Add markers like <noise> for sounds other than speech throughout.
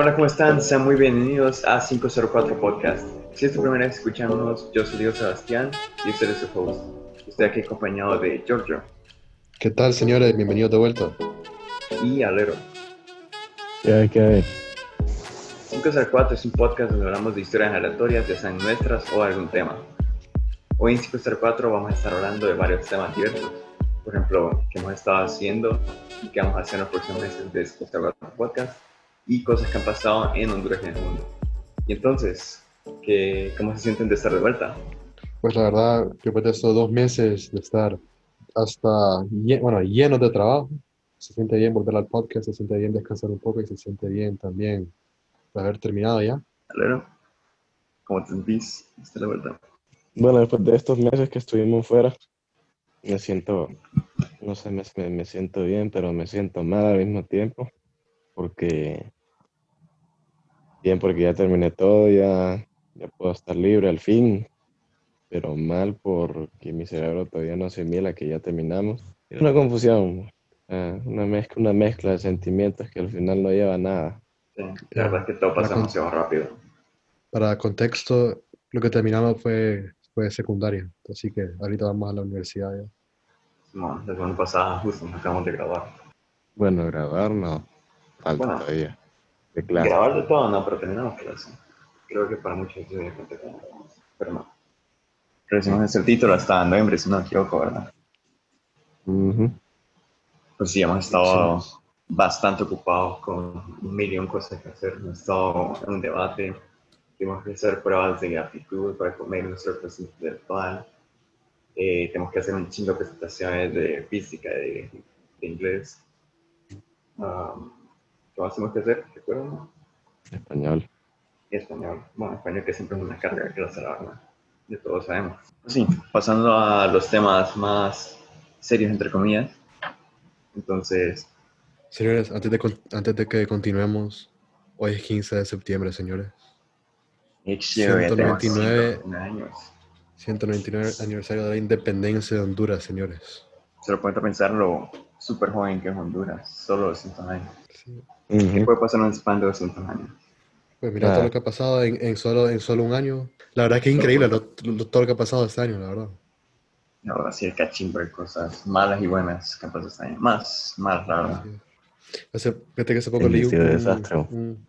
Hola, ¿cómo están? Sean muy bienvenidos a 504 Podcast. Si es tu primera vez escuchándonos, yo soy Diego Sebastián y usted es su host. Estoy aquí acompañado de Giorgio ¿Qué tal, señores? Bienvenidos de vuelta. y Alero. ¿Qué hay, qué hay? 504 es un podcast donde hablamos de historias aleatorias, ya sean nuestras o algún tema. Hoy en 504 vamos a estar hablando de varios temas diversos. Por ejemplo, qué hemos estado haciendo y qué vamos a hacer en los próximos meses de 504 Podcast y cosas que han pasado en Honduras y en el mundo. Y entonces, ¿qué, ¿cómo se sienten de estar de vuelta? Pues la verdad, después de estos dos meses de estar hasta, bueno, llenos de trabajo, se siente bien volver al podcast, se siente bien descansar un poco y se siente bien también de haber terminado ya. Alero, ¿cómo te sentís de estar de vuelta? Bueno, después de estos meses que estuvimos fuera, me siento, no sé, me- me siento bien, pero me siento mal al mismo tiempo, porque, bien, porque ya terminé todo, ya, ya puedo estar libre al fin, pero mal porque mi cerebro todavía no asimila que ya terminamos. Es una confusión, ah, una mezcla, una mezcla de sentimientos que al final no lleva a nada. Sí, la verdad es que todo pasa demasiado rápido. Para contexto, lo que terminamos fue, fue secundaria, así que ahorita vamos a la universidad ya. No, la semana pasada justo nos acabamos de grabar. Bueno, grabar no, falta Bueno. todavía. De clase. Grabar de todo, no, pero terminamos clase. Creo que para muchos diferente como grabamos, pero no. Recibimos el título hasta noviembre, si no me equivoco, ¿verdad? Ujú. Pues sí, hemos estado bastante ocupados con un millón de cosas que hacer. Hemos estado en un debate, tenemos que hacer pruebas de aptitud para comer nuestro presente intelectual. Eh, tenemos que hacer un chingo de presentaciones de física, de, de inglés. Um, ¿Qué más tenemos que hacer? ¿Recuerdan? Español. español. Bueno, español que siempre es una carga que la verdad. De todos sabemos. Sí, pasando a los temas más serios, entre comillas. Entonces, Señores, antes de, antes de que continuemos, hoy es 15 de septiembre, señores. Ixchio, ya tenemos 199. 101 años. 199 aniversario de la independencia de Honduras, señores. Se lo puede pensar lo súper joven que es Honduras, solo 200 años. Sí. ¿Qué Ujú. puede pasar en un span de 200 años? Pues mira Ah. todo lo que ha pasado en, en solo, en solo un año. La verdad que es increíble lo- lo- todo lo que ha pasado este año, la verdad. La verdad, sí, el cachimbo de cosas malas y buenas que han pasado este año. Más, más, la verdad. Hace, fíjate que hace poco El leí un, desastre. un-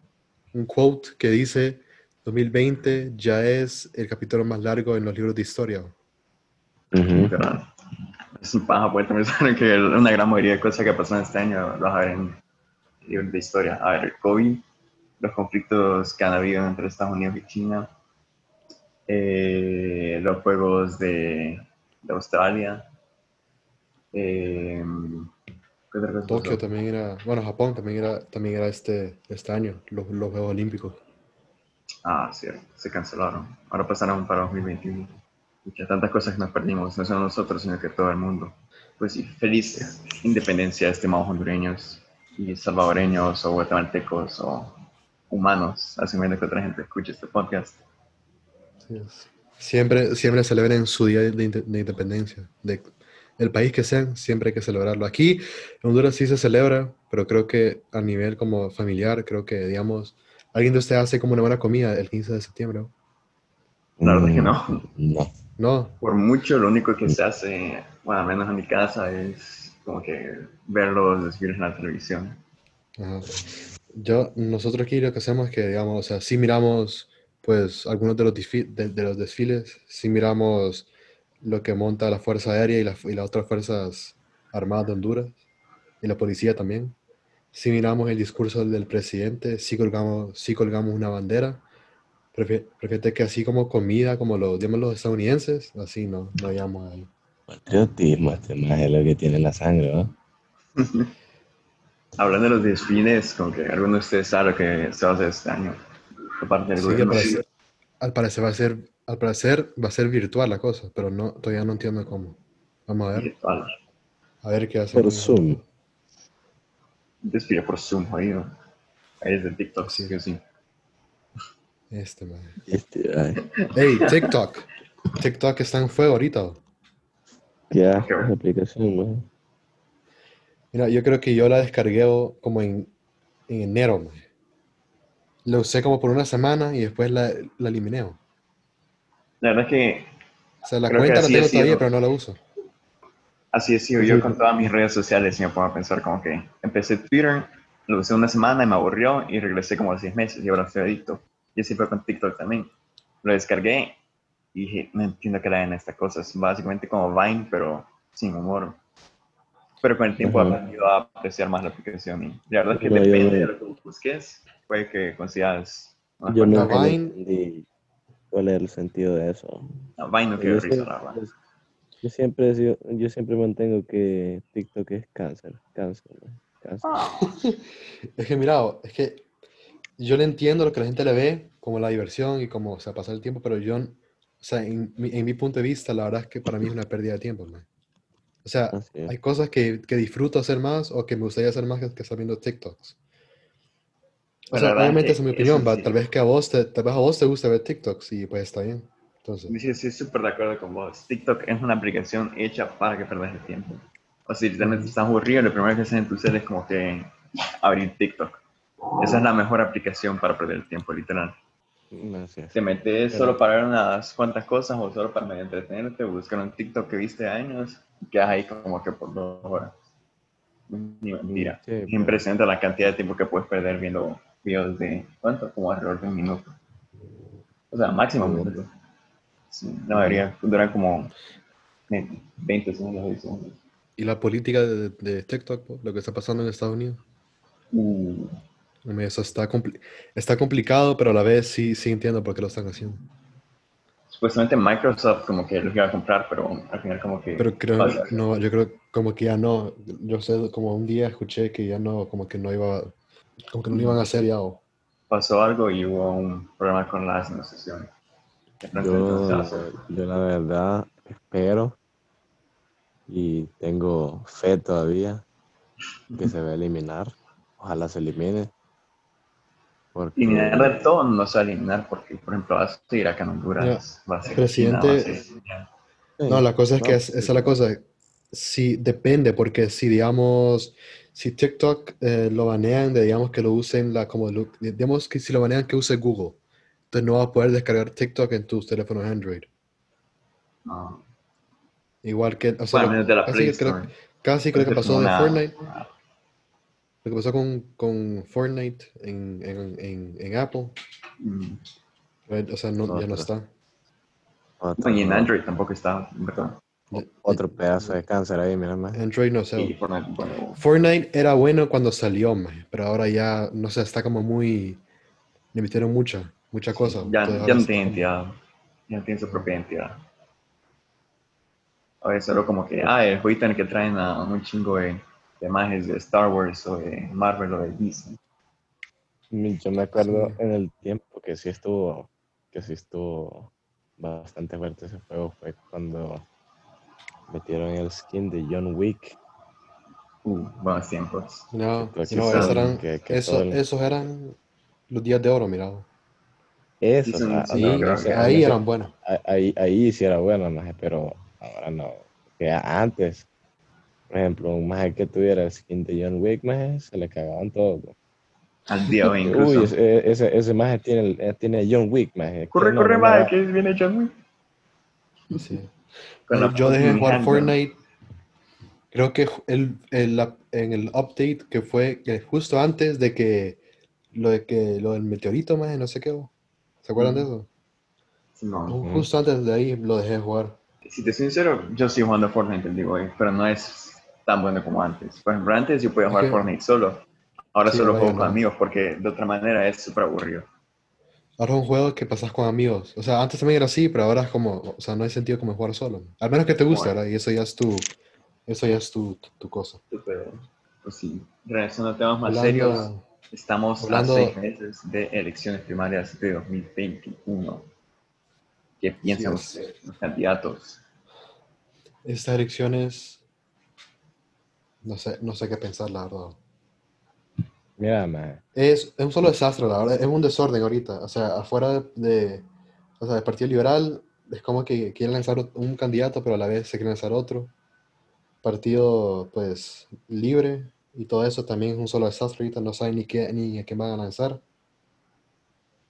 un quote que dice 2020 ya es el capítulo más largo en los libros de historia. Ujú. Pero es un paja poder pensar <laughs> que una gran mayoría de cosas que pasaron este año las a ver en de historia. A ver, el COVID, los conflictos que han habido entre Estados Unidos y China, eh, los juegos de, de Australia, eh, ¿qué otra cosa Tokio también era, bueno, Japón también era, también era este, este año, los, los Juegos Olímpicos. Ah, cierto, se cancelaron. Ahora pasaron para 2021. Muchas tantas cosas que nos perdimos, no solo nosotros, sino que todo el mundo. Pues sí, feliz independencia, estimados hondureños y salvadoreños o guatemaltecos o humanos, asumiendo que otra gente escuche este podcast. Así es. Siempre, siempre celebren su día de, de independencia. De el país que sean, siempre hay que celebrarlo. Aquí en Honduras sí se celebra, pero creo que a nivel como familiar, creo que, digamos, alguien de ustedes hace como una buena comida el 15 de septiembre. ¿no? La verdad es que no. No. No, Por mucho, lo único que se hace, bueno, al menos en mi casa, es como que ver los desfiles en la televisión. Ajá. Yo, nosotros aquí lo que hacemos es que, digamos, o sea, sí miramos, pues, algunos de los, de, de los desfiles, sí miramos lo que monta la Fuerza Aérea y, la- y las otras Fuerzas Armadas de Honduras, y la policía también. Sí miramos el discurso del presidente, sí colgamos, sí colgamos una bandera. Prefiero que así como comida, como los, digamos, los estadounidenses, así no, no hayamos ahí. Patriotismo, este más es lo que tiene en la sangre, ¿no? <laughs> Hablando de los desfiles, como que alguno de ustedes sabe lo que se va a hacer este año, del Sí, al parecer, al parecer va a ser, al parecer va a ser virtual la cosa, pero no, todavía no entiendo cómo. Vamos a ver, Virtual. a ver qué hacen. Por Zoom. Desfile por Zoom, jodido. Ahí es de TikTok, sí, que sí. Este, man. Este, ay, Hey, TikTok. TikTok está en fuego ahorita. Qué asco esa aplicación, ¿no? Mira, yo creo que yo la descargué como en, en enero, man. Lo usé como por una semana y después la, la eliminé. O La verdad es que sea, la cuenta la tengo todavía, pero no la uso. así he sido yo con todas mis redes sociales y me pongo a pensar como que empecé Twitter, lo usé una semana y me aburrió y regresé como a seis meses y ahora estoy adicto. Y así fue con TikTok también. Lo descargué y dije, no entiendo qué era en esta cosa. Es básicamente como Vine, pero sin humor. Pero con el tiempo he aprendido a apreciar más la aplicación y la verdad es que No, yo depende no. de lo que busques, puede que consigas una Yo le Vine- entendí cuál es el sentido de eso. No, Vine no Yo, quiero risa, la verdad. yo- yo siempre sido- yo siempre mantengo que TikTok es cáncer, cáncer, ¿no? cáncer. <laughs> Es que, mira, es que yo le entiendo lo que la gente le ve como la diversión y como, o sea, pasar el tiempo, pero yo, o sea, en mi, en mi punto de vista, la verdad es que para mí es una pérdida de tiempo, man. O sea, hay cosas que, que disfruto hacer más o que me gustaría hacer más que, que estar viendo TikToks. O sea, verdad obviamente esa es mi opinión, sí. tal vez que a vos te, tal vez a vos te gusta ver TikToks y pues está bien. Entonces, Sí, sí, súper de acuerdo con vos. TikTok es una aplicación hecha para que perdas el tiempo. O si realmente estás aburrido, lo primero que haces en tu cel es como que abrir TikTok. Esa es la mejor aplicación para perder el tiempo, literal. Es. Te metes solo para ver unas cuantas cosas o solo para medio entretenerte, buscar un TikTok que viste años y quedas ahí como que por dos horas. Ni mentira. Sí, es impresionante la cantidad de tiempo que puedes perder viendo videos de, ¿cuánto? Como alrededor de un minuto. O sea, máximo un minuto. Sí, no debería durar como 20 segundos, 20 segundos. ¿y la política de, de TikTok, lo que está pasando en Estados Unidos? Uh, Eso está, compli- está complicado, pero a la vez sí, sí entiendo por qué lo están haciendo. supuestamente Microsoft como que los iba a comprar, pero al final como que... Pero creo, pasa. no, yo creo como que ya no. Yo sé, como un día escuché que ya no, como que no iba, como que no lo iban a hacer ya. O, pasó algo y hubo un problema con las negociaciones. Yo, yo la verdad espero y tengo fe todavía que se va a eliminar. Ojalá se elimine. Porque eliminar todo no se va a eliminar porque, por ejemplo, va a seguir acá en Honduras, va a ser Presidente- China, va a ser- No, la cosa es que no, es- esa es la cosa. Sí, depende, porque si digamos, si TikTok eh, lo banean, de, digamos que lo usen la, como lo- digamos que si lo banean que use Google, entonces no vas a poder descargar TikTok en tus teléfonos Android. no. Igual que, o sea, Bueno, lo- de la casi, creo, casi creo que pasó de una- Fortnite, lo que pasó con, con Fortnite en, en, en, en Apple, Mm. o sea, no, ya no está. otro, No, y en Android tampoco está, ¿verdad? otro pedazo de cáncer ahí, mira más. Android no sé. Fortnite, bueno, Fortnite era bueno cuando salió, maje, pero ahora ya, no sé, está como muy... Le metieron mucha, mucha cosa. ya, entonces ya no tiene identidad, ya no tiene su propia identidad. Ahora es solo como que, ah, el jueguito en el que traen a un chingo de, de imágenes de Star Wars o de Marvel o de Disney. Yo me acuerdo Sí. en el tiempo que sí estuvo, que sí estuvo bastante fuerte ese juego, fue cuando metieron el skin de John Wick. Uh, buenos tiempos. No, que no, esos eran, que- que eso- todo el- esos eran los días de oro, mira. Eso, Sí, son- ah, sí, no, ahí eran buenos. ahí, ahí sí era bueno, pero ahora no. Que antes, por ejemplo, un maje que tuviera el skin de John Wick, maje, se le cagaban todo. bro. Al hoy incluso. Uy, ese, ese, ese maje tiene, eh, tiene John Wick, maje. corre, no, corre, no va- que viene John Wick. Sí. La Yo dejé de jugar. Fortnite. Creo que el, el- la- en el update que fue que justo antes de que lo de que lo del meteorito, más no sé qué. ¿Se acuerdan de eso? No. Justo antes de ahí lo dejé de jugar. Si te soy sincero, yo sigo jugando Fortnite de hoy, pero no es tan bueno como antes. Por ejemplo, antes yo podía jugar que- Fortnite solo. Ahora Sí, solo juego con amigos porque de otra manera es súper aburrido. Ahora es un juego que pasas con amigos. O sea, antes también era así, pero ahora es como, o sea, no hay sentido como jugar solo. Al menos que te guste, Bueno. ¿verdad? Y eso ya es tu, eso ya es tu, tu, tu cosa. Pero, pues sí, regresando a temas más Hablando- serios, estamos hablando- a seis meses de elecciones primarias de 2021. ¿Qué piensan es. ustedes, los candidatos? Estas elecciones, no sé, no sé qué pensar, la verdad. Mira, maje. Es, es un solo desastre, la verdad. Es un desorden ahorita. O sea, afuera de, o sea, del Partido Liberal, es como que quieren lanzar un candidato, pero a la vez se quiere lanzar otro. Partido, pues, libre y todo eso también es un solo desastre ahorita. No saben ni qué, ni a quién van a lanzar.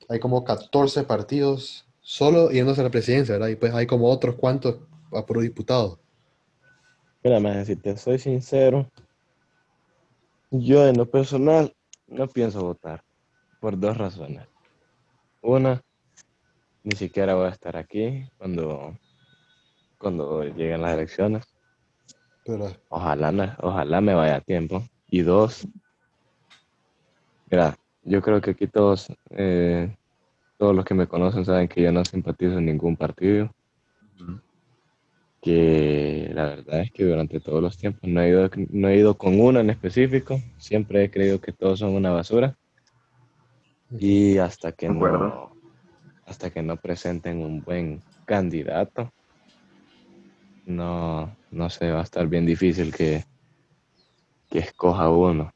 hay como 14 partidos solo yéndose a la presidencia, ¿verdad? Y pues hay como otros cuantos a puro diputado. Mira, más si te soy sincero, yo en lo personal no pienso votar por dos razones. Una, ni siquiera voy a estar aquí cuando, cuando lleguen las elecciones. Pero Ojalá, ojalá me vaya a tiempo. Y dos, mira, yo creo que aquí todos, eh, todos los que me conocen saben que yo no simpatizo en ningún partido. Que la verdad es que durante todos los tiempos no he ido, no he ido con uno en específico, siempre he creído que todos son una basura y hasta que no, hasta que no presenten un buen candidato, no, no sé, va a estar bien difícil que, que escoja uno.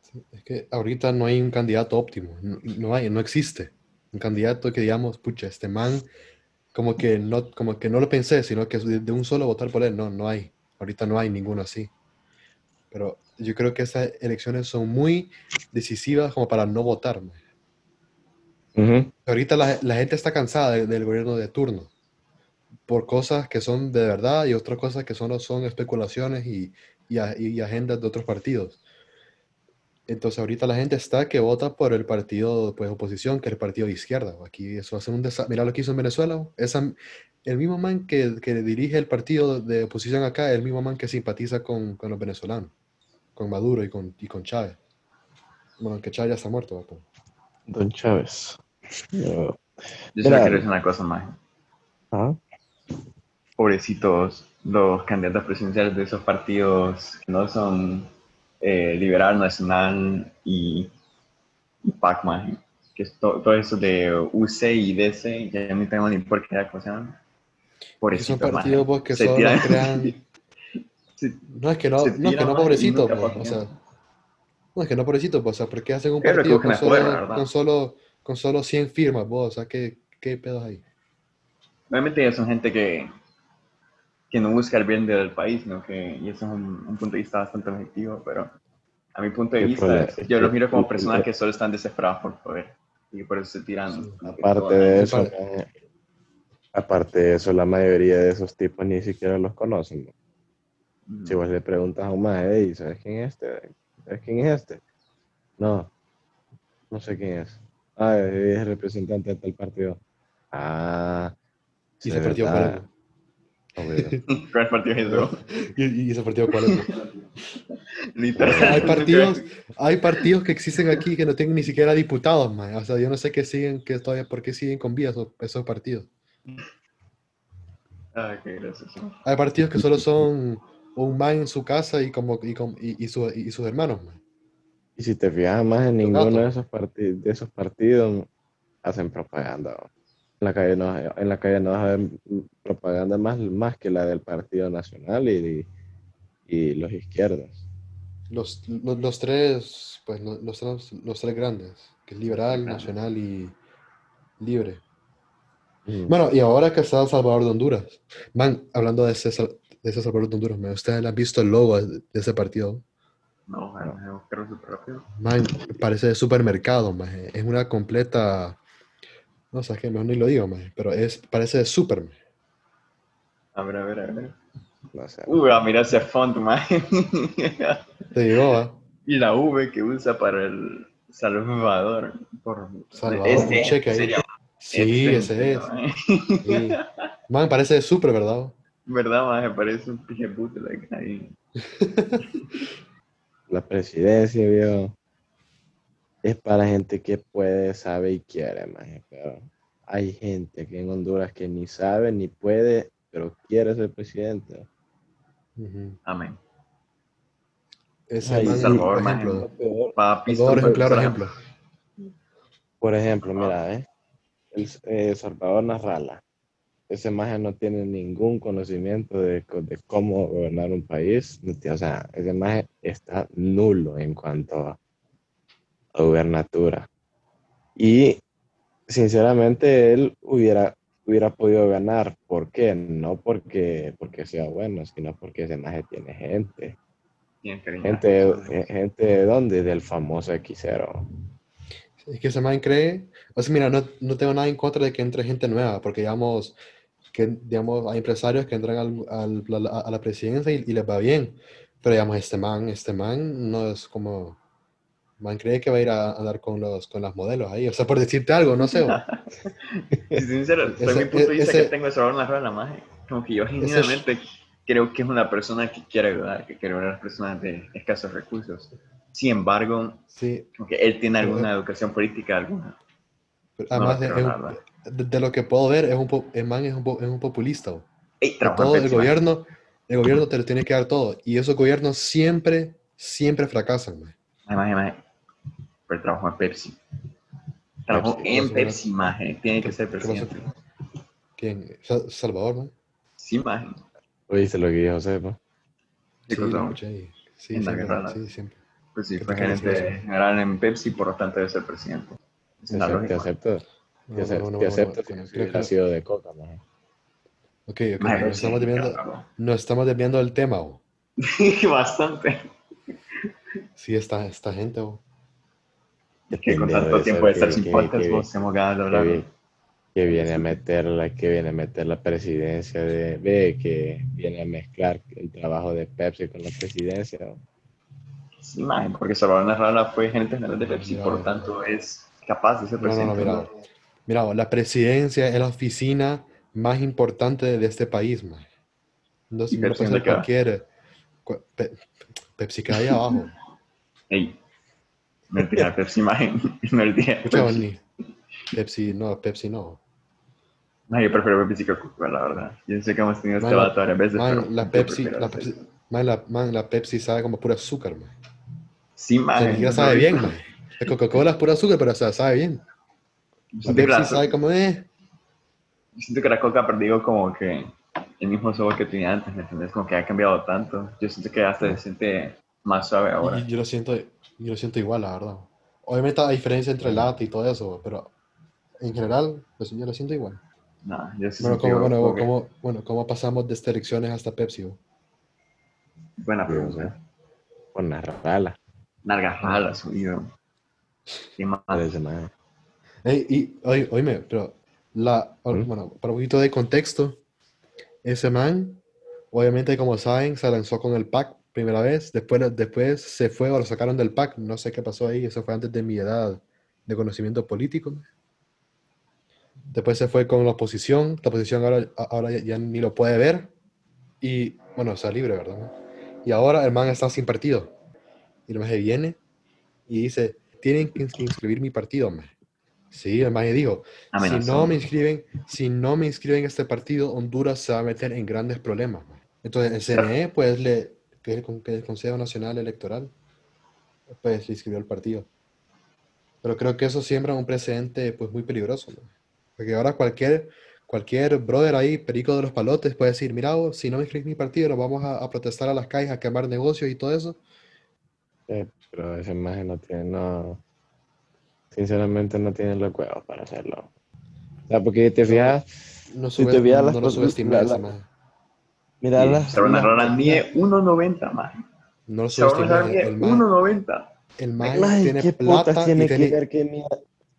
sí, es que ahorita no hay un candidato óptimo, no, no hay, no existe. Un candidato que digamos, pucha, este man, como que no, como que no lo pensé, sino que de, de un solo votar por él, no, no hay. Ahorita no hay ninguno así. Pero yo creo que estas elecciones son muy decisivas como para no votar. man. Ujú. Ahorita la, la gente está cansada de- del gobierno de turno por cosas que son de verdad y otras cosas que solo son especulaciones y, y a- y agendas de otros partidos. Entonces ahorita la gente está que vota por el partido pues oposición, que es el partido de izquierda. Aquí eso hace un desastre. Mira lo que hizo en Venezuela. Esa, el mismo man que, que dirige el partido de oposición acá es el mismo man que simpatiza con, con los venezolanos, con Maduro y con, y con Chávez. Bueno, que Chávez ya está muerto. Don Chávez. Yo Mira. solo quiero decir una cosa más. Ah, Pobrecitos los candidatos presidenciales de esos partidos que no son eh, Liberal, Nacional y, y PAC, maje. Que es to- todo eso de UC y DC, ya no tengo ni por qué se llaman. Que son partidos pues, que Se solo tiran- crean <laughs> se- No es que no, no, es que no pobrecito, pues, o sea, no es que no pobrecito, pues, o sea, porque hacen un Pero partido con poder, solo, ¿verdad? con solo, con solo 100 firmas, vos, o sea, ¿qué, qué pedos hay? Obviamente son gente que, que no busca el bien del país, ¿no? que, y eso es un, un punto de vista bastante objetivo, pero a mi punto de vista, problema- yo los miro como personas que solo están desesperadas por poder y por eso se tiran. Aparte de eso, Aparte- eh, aparte de eso, la mayoría de esos tipos ni siquiera los conocen. ¿no? Ujú. Si vos le preguntas a un más, hey, ¿sabes quién es este? ¿Sabes quién es este? No, no sé quién es. Ah, es el representante de tal partido. Ah, ¿Y cuál ¿Cuál <laughs> partido? ¿Y, y ese partido cuál es? Literal. hay <laughs> partidos, hay partidos que existen aquí que no tienen ni siquiera diputados, man. O sea, yo no sé qué siguen, que todavía, por qué siguen con vida esos, esos partidos. Ah, qué gracioso. Hay partidos que solo son un man en su casa y como y, con- y, y su- y sus hermanos, man. Y si te fijas más en ninguno de esos, de esos partidos, hacen propaganda. ¿no? En la calle no, en la calle no vas a ver propaganda más, más que la del Partido Nacional y, y los izquierdas. Los, los, los tres, pues lo- los, tres, los tres grandes, que es liberal, Claro. nacional y libre. Mm. Bueno, y ahora que está Salvador de Honduras, man, hablando de ese, de ese Salvador de Honduras, man, ¿ustedes han visto el logo de, ese partido? No, bueno, voy a buscarlo súper rápido. Man, parece de supermercado, man, es una completa, no sé qué, mejor ni lo digo, man, pero es, parece de super, man. A ver, a ver, a ver. No sé. Uh, ah, mira ese font, man. Te digo, ¿va? y la V que usa para el Salvador. Por... Salvador, Este, un cheque ahí. sería Sí, ese es. man. sí. Man, parece de super, ¿verdad? ¿Verdad, man? Me parece un pinche bootleg ahí. <laughs> La presidencia, viejo, es para gente que puede, sabe y quiere, maje, pero hay gente que en Honduras que ni sabe ni puede, pero quiere ser presidente. Amén. Ay, man, Salvador, por ejemplo, Papi, Salvador es un súper claro para- ejemplo. Por ejemplo, mira, ¿eh? El, eh, Salvador Narrala. Ese maje no tiene ningún conocimiento de, de cómo gobernar un país. O sea, ese maje está nulo en cuanto a gubernatura. Y sinceramente él hubiera, hubiera podido ganar. ¿Por qué? No porque, porque sea bueno, sino porque ese maje tiene gente. Gente, gente de dónde? Del famoso Xero. Es que ese man cree, o sea, mira, no, no tengo nada en contra de que entre gente nueva, porque digamos, que digamos, hay empresarios que entran al, al- a, la, a la presidencia y, y les va bien, pero digamos, este man, este man no es como, man cree que va a ir a andar con los, con las modelos ahí, o sea, por decirte algo, no sé, Si <laughs> sincero, <laughs> desde Ese- mi punto de vista ese- que tengo de Salvador Narrola, maje, como que yo genuinamente creo que es una persona que quiere ayudar, que quiere ayudar a las personas de escasos recursos. Sin embargo, sí, como que él tiene Pero, alguna eh, educación política alguna. pero No además de, la un- de, de lo que puedo ver, es un, el man es un, es un populista. Ey, en todo el gobierno, el gobierno te lo tiene que dar todo, y esos gobiernos siempre, siempre fracasan, man. Maje, maje. Pero trabajo en Pepsi. Trabajo Pepsi, en Pepsi, maje. Tiene que ser presidente. ¿Quién? Sa- Salvador, ¿no? Sí, maje. Oíste lo que dijo Sepa. ¿Qué Sí, lo escuché ahí. Sí, En la siempre, guerra, sí, siempre. Pues sí, ¿Qué fue gerente general en Pepsi, por lo tanto debe ser presidente. Es Te una acepto, te acepto, No, te acepto, no, no, te no, acepto no, no, que- sido de coca, maje. Ok, ok, Maje, nos sí, estamos desviando, claro. nos estamos desviando del tema, o. <laughs> Bastante. Sí, esta, esta gente, Que con tanto de tiempo de estar que- sin que- podcast, que- vos hemos ganado de que, viene a meter la, que viene a meter la presidencia de B, que viene a mezclar el trabajo de Pepsi con la presidencia. ¿no? Sí, maje, porque Salvador Narrala fue gerente general de Pepsi, Mira, por lo tanto es capaz de ser No, no, no, presidente. mira. Mira, la presidencia es la oficina más importante de este país, man. No, ¿Y no cualquier. cu- Pe- Pepsi ahí abajo. <laughs> Ey, de Pepsi, maje. No el día Pepsi. Pepsi, no, Pepsi no. No, yo prefiero Pepsi que Coca, la verdad. Yo sé que hemos tenido este Man, debate varias veces, Man, pero la Pepsi, la man, la, man, la Pepsi sabe como pura azúcar, man. Sí, O sea, maje. ni siquiera sabe bien, man. La Coca-Cola es pura azúcar, pero o sea, sabe bien. La Pepsi sabe como, eh. yo siento que la Coca ha perdido como que el mismo sabor que tenía antes, ¿me entiendes? Como que ha cambiado tanto. Yo siento que hasta se siente más suave ahora. Y yo lo siento, yo lo siento igual, la verdad. Obviamente hay diferencia entre latte y todo eso, pero en general, pues yo lo siento igual. No, yo sí Bueno, ¿cómo, bueno, como que- ¿cómo, bueno, ¿cómo pasamos de estas elecciones hasta Pepsi? bo? Buena pregunta. Con la rala. Narga jala, subido. ¿Qué más? Parece, maje. Ey, y, oye, oíme, pero, la, o- ¿Mm? bueno, para un poquito de contexto, ese man, obviamente, como saben, se lanzó con el pack primera vez, después, después se fue o lo sacaron del pack, no sé qué pasó ahí, eso fue antes de mi edad de conocimiento político. Después se fue con la oposición, la oposición ahora, ahora ya, ya ni lo puede ver, y bueno, está libre, ¿verdad? Y ahora el man está sin partido. Y el man viene y dice, tienen que ins- inscribir mi partido, man. Sí, el man dijo, si no me inscriben, si no me inscriben en este partido, Honduras se va a meter en grandes problemas. man. Entonces el CNE, pues, le, que es el, que Consejo Nacional Electoral, pues le inscribió al partido. Pero creo que eso siembra un precedente, pues, muy peligroso. Porque ahora cualquier, cualquier brother ahí, perico de los palotes, puede decir, mira, vos, si no me inscribes en mi partido, nos vamos a, a protestar a las calles, a quemar negocios y todo eso. Sí, pero esa imagen no tiene, no. Sinceramente no tiene los huevos para hacerlo. O sea, porque te fijas, No, Si sube, te no, las cosas- subestimes, la- la-. Mira. Salvador las- Narrala mide 1.90, más. No lo subestimes. Narrala El, mide el man, 1.90. el Maje, tiene ¿qué plata y tiene tiene... que ver que mida,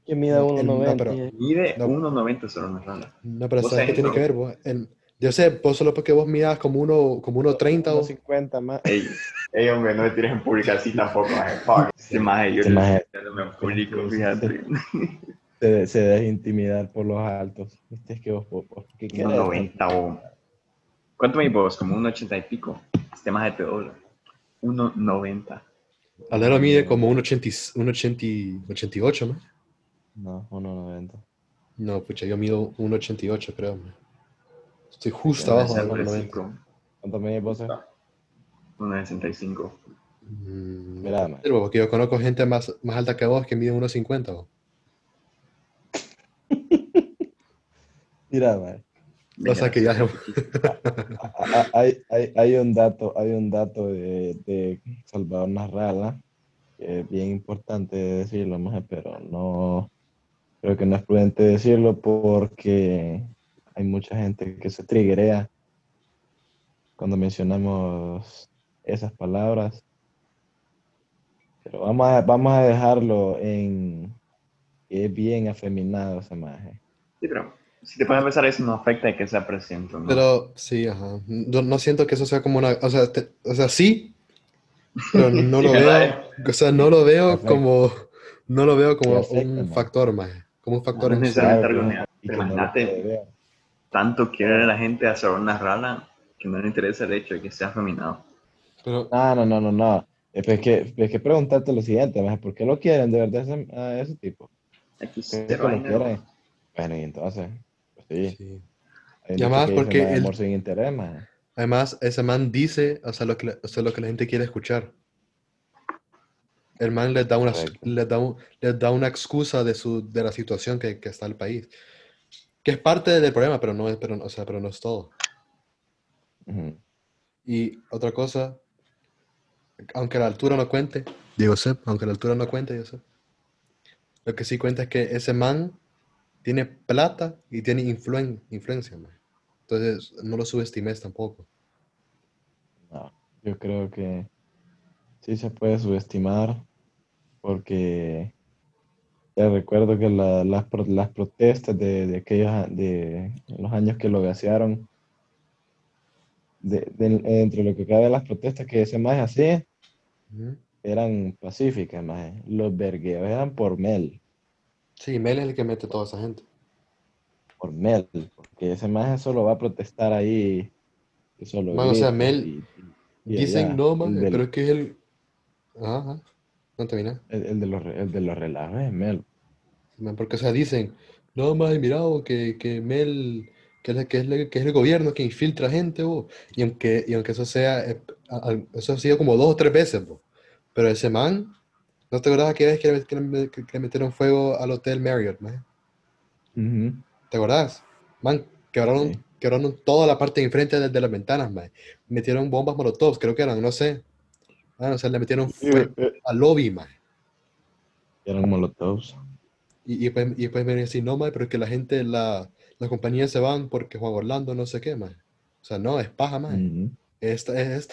que mida El- 1.90? no, pero- Mide No. 1.90 Salvador Narrala. No, pero ¿sabes qué tiene que ver? vos? El- yo sé, vos solo porque vos midas como uno, como uno 30 o... 50 más. Ey, ey, hombre, no me tires en público así tampoco, maje. Fuck. Este maje, yo Este fíjate. Se, se deja intimidar por los altos. Viste, es que vos, vos, vos- ¿qué querés? 1.90, o... ¿Cuánto me vos? Como 1.80 y pico. Este maje te dobla. 1.90. Alero mide como un 80, y- un 80, y- 88, ¿no? No, 1.90. No, pucha, yo mido un 88, creo. man. Estoy justo abajo de 1,90. ¿Cuánto medís vos? eh? 1.65. Mm, Mira, man. pero porque yo conozco gente más, más alta que vos que mide 1,50. ¿o? <laughs> Mira, man. O sea que ya... <laughs> A- a- Hay, hay, hay un dato, hay un dato de, de Salvador Narrala que es bien importante decirlo, maje, pero no creo que no es prudente decirlo porque hay mucha gente que se triguea cuando mencionamos esas palabras. Pero vamos a, vamos a dejarlo en, es bien afeminado ese maje. Sí, pero si te puedes empezar eso no afecta de que sea presidente, ¿no? Pero sí, ajá. No, no siento que eso sea como una. O sea, te- o sea sí, pero <laughs> no lo veo. O sea, no lo veo Afecta. como. No lo veo como Sí, afecta, un man. factor, más. Como un factor No Claro, no Imagínate. Tanto quiere la gente hacer una rala que no le interesa el hecho de que sea afeminado. Pero, No, no, no, no, no. Es pues que, es que preguntarte lo siguiente, maje, ¿por qué lo quieren de verdad ese, a ese tipo? Aquí ¿Por qué cero lo quieren? Bueno, y entonces, pues sí. sí. Además dice, porque "No hay el- amor sin interés, maje". Además, ese man dice, o sea, lo que, la- o sea, lo que la gente quiere escuchar. El man les da una, les da, un- les da una excusa de, su, de la situación que, que está el país. Que es parte del problema, pero no es, pero, o sea, pero no es todo. Ujú. Y otra cosa, aunque la altura no cuente, Sepp, aunque la altura no cuente, Diego Sepp, lo que sí cuenta es que ese man tiene plata y tiene influen- influencia, man. Entonces, no lo subestimes tampoco. No, yo creo que sí se puede subestimar porque ya recuerdo que la- las, pro- las protestas de, de aquellos de los años que lo gasearon, de, de- entre lo que cabe las protestas que ese más hacía, Ujú. eran pacíficas, maje. Los vergueos eran por Mel, Sí, Mel es el que mete toda esa gente. por Mel, porque ese maje solo va a protestar ahí, solo Man, o sea, Mel- y- y- y Dicen allá, no, man, del- pero es que es el. Ajá. No termina. el, el de los, el de los relajos es Mel. Man, porque, o sea, dicen, no, más mira, oh, que, que Mel, que es, que, es que es el gobierno que infiltra gente, oh. Y aunque, y aunque eso sea, eh, eso ha sido como dos o tres veces. Pero ese man, ¿no te acordás aquella vez que le, que le- que le metieron fuego al Hotel Marriott, man? Ujú. ¿Te acordás? Man, quebraron, Sí. quebraron toda la parte de enfrente de, de las ventanas, man. Metieron bombas molotovs, creo que eran, no sé. Ah, o sea, le metieron Sí, fuego eh, al lobby, man. eran molotovs. Y, y después, y después me decir, no, mae, pero es que la gente, la, las compañías se van porque Juan Orlando no sé qué, mae. O sea, no, es paja, mae. Ujú. Esta es,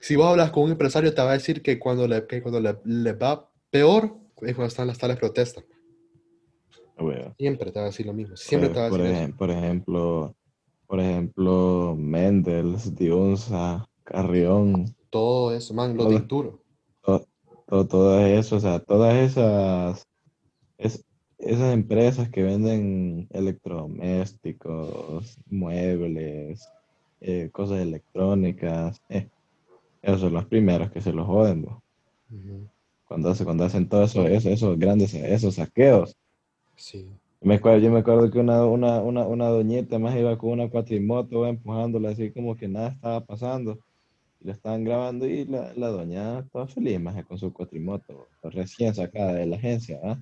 si vos hablas con un empresario, te va a decir que cuando le, que cuando le, le va peor es cuando están las tales protestas. Bueno, Siempre te va a decir lo mismo. Siempre por, te va a por decir eso. ejem- por ejemplo, por ejemplo, Mendels, Diunza, Carrión, Todo eso, man, lo Todo. dicturo. to- to- todo eso, o sea, todas esas, es- esas empresas que venden electrodomésticos, muebles, eh, cosas electrónicas, eh, esos son los primeros que se los joden, bo. Ujú. Cuando, hace- cuando hacen todos eso, eso- esos grandes, esos saqueos. Sí. Me acuerdo, yo me acuerdo que una, una, una, una doñita más iba con una cuatrimoto, empujándola así como que nada estaba pasando. Y la estaban grabando y la, la doña estaba feliz más con su cuatrimoto, recién sacada de la agencia, ¿ah?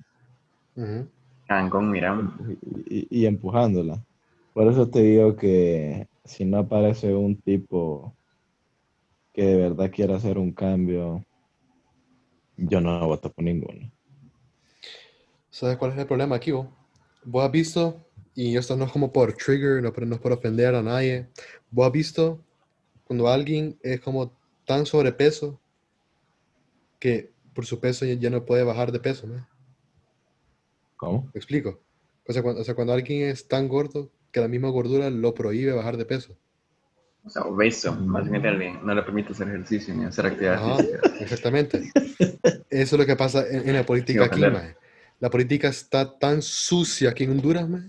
Ujú. Cancún, mira, y, y- y empujándola. Por eso te digo que si no aparece un tipo que de verdad quiera hacer un cambio, yo no voto por ninguno. ¿Sabes cuál es el problema aquí, vos? Vos has visto, y esto no es como por trigger, no, no es por ofender a nadie, vos has visto cuando alguien es como tan sobrepeso que por su peso ya, ya no puede bajar de peso, ¿no? ¿Cómo? ¿Me explico? O sea, cuando, o sea, cuando alguien es tan gordo que la misma gordura lo prohíbe bajar de peso. O sea, obeso, básicamente alguien no le permite hacer ejercicio ni hacer actividad Ajá, física. exactamente. <laughs> Eso es lo que pasa en, en la política aquí, mae. La política está tan sucia aquí en Honduras, mae,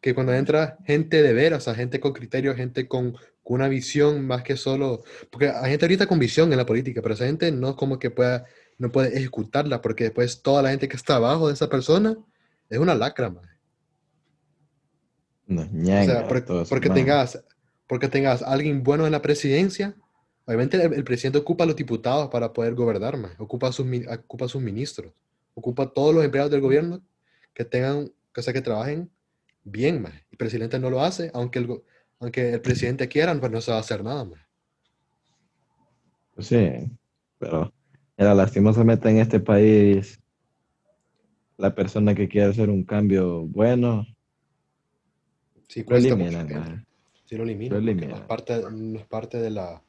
que cuando entra gente de veras, o sea, gente con criterio, gente con, con una visión más que solo... Porque hay gente ahorita con visión en la política, pero esa gente no es como que pueda, no puede ejecutarla, porque después toda la gente que está abajo de esa persona es una lacra, mae. No, O ñanga, sea, todo eso, porque, man. tengas, porque tengas alguien bueno en la presidencia, obviamente el, el presidente ocupa a los diputados para poder gobernar, más, ocupa a sus, ocupa a sus ministros, ocupa a todos los empleados del gobierno que tengan, que, o sea, que trabajen bien, más. El presidente no lo hace, aunque el, aunque el presidente quiera, pues no se va a hacer nada más. Sí, pero era lastimosamente en este país la persona que quiere hacer un cambio bueno, Sí, cuesta mucho lo eliminan. No es parte, no es parte de la,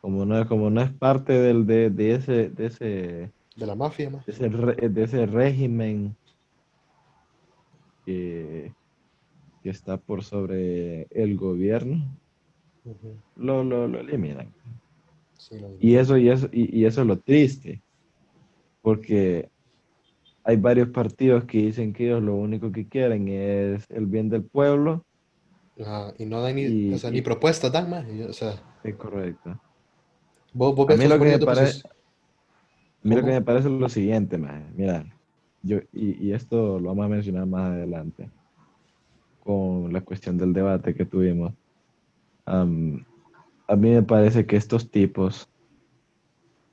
Como no, como no es parte del, de, de ese, de ese, de la mafia, más. de ese, re- de ese régimen que, que está por sobre el gobierno, lo, lo, lo eliminan. y, eso, y, eso, y, eso es lo triste, porque hay varios partidos que dicen que ellos lo único que quieren es el bien del pueblo. Y no dan ni, o sea, ni propuestas, dan más. O sea, es correcto. a mí lo que me parece... Mira que me parece lo siguiente, Mira, yo, y, y, esto lo vamos a mencionar más adelante, con la cuestión del debate que tuvimos. a mí me parece que estos tipos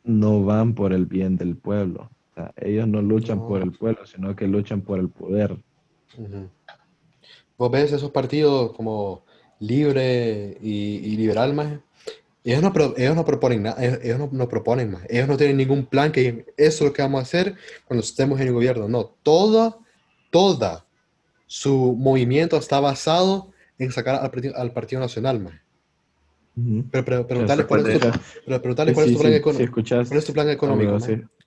no van por el bien del pueblo. O sea, ellos no luchan por el pueblo, sino que luchan por el poder. ¿Vos ves esos partidos como libre y, y liberal, más? Ellos no, ellos no proponen nada, ellos, no, proponen más, ellos no tienen ningún plan que eso es lo que vamos a hacer cuando estemos en el gobierno. No, toda, toda su movimiento está basado en sacar al, al Partido Nacional, más. Pero, pero preguntarle cuál es tu, pero preguntarle cuál es tu plan económico. ¿Cuál es tu plan económico?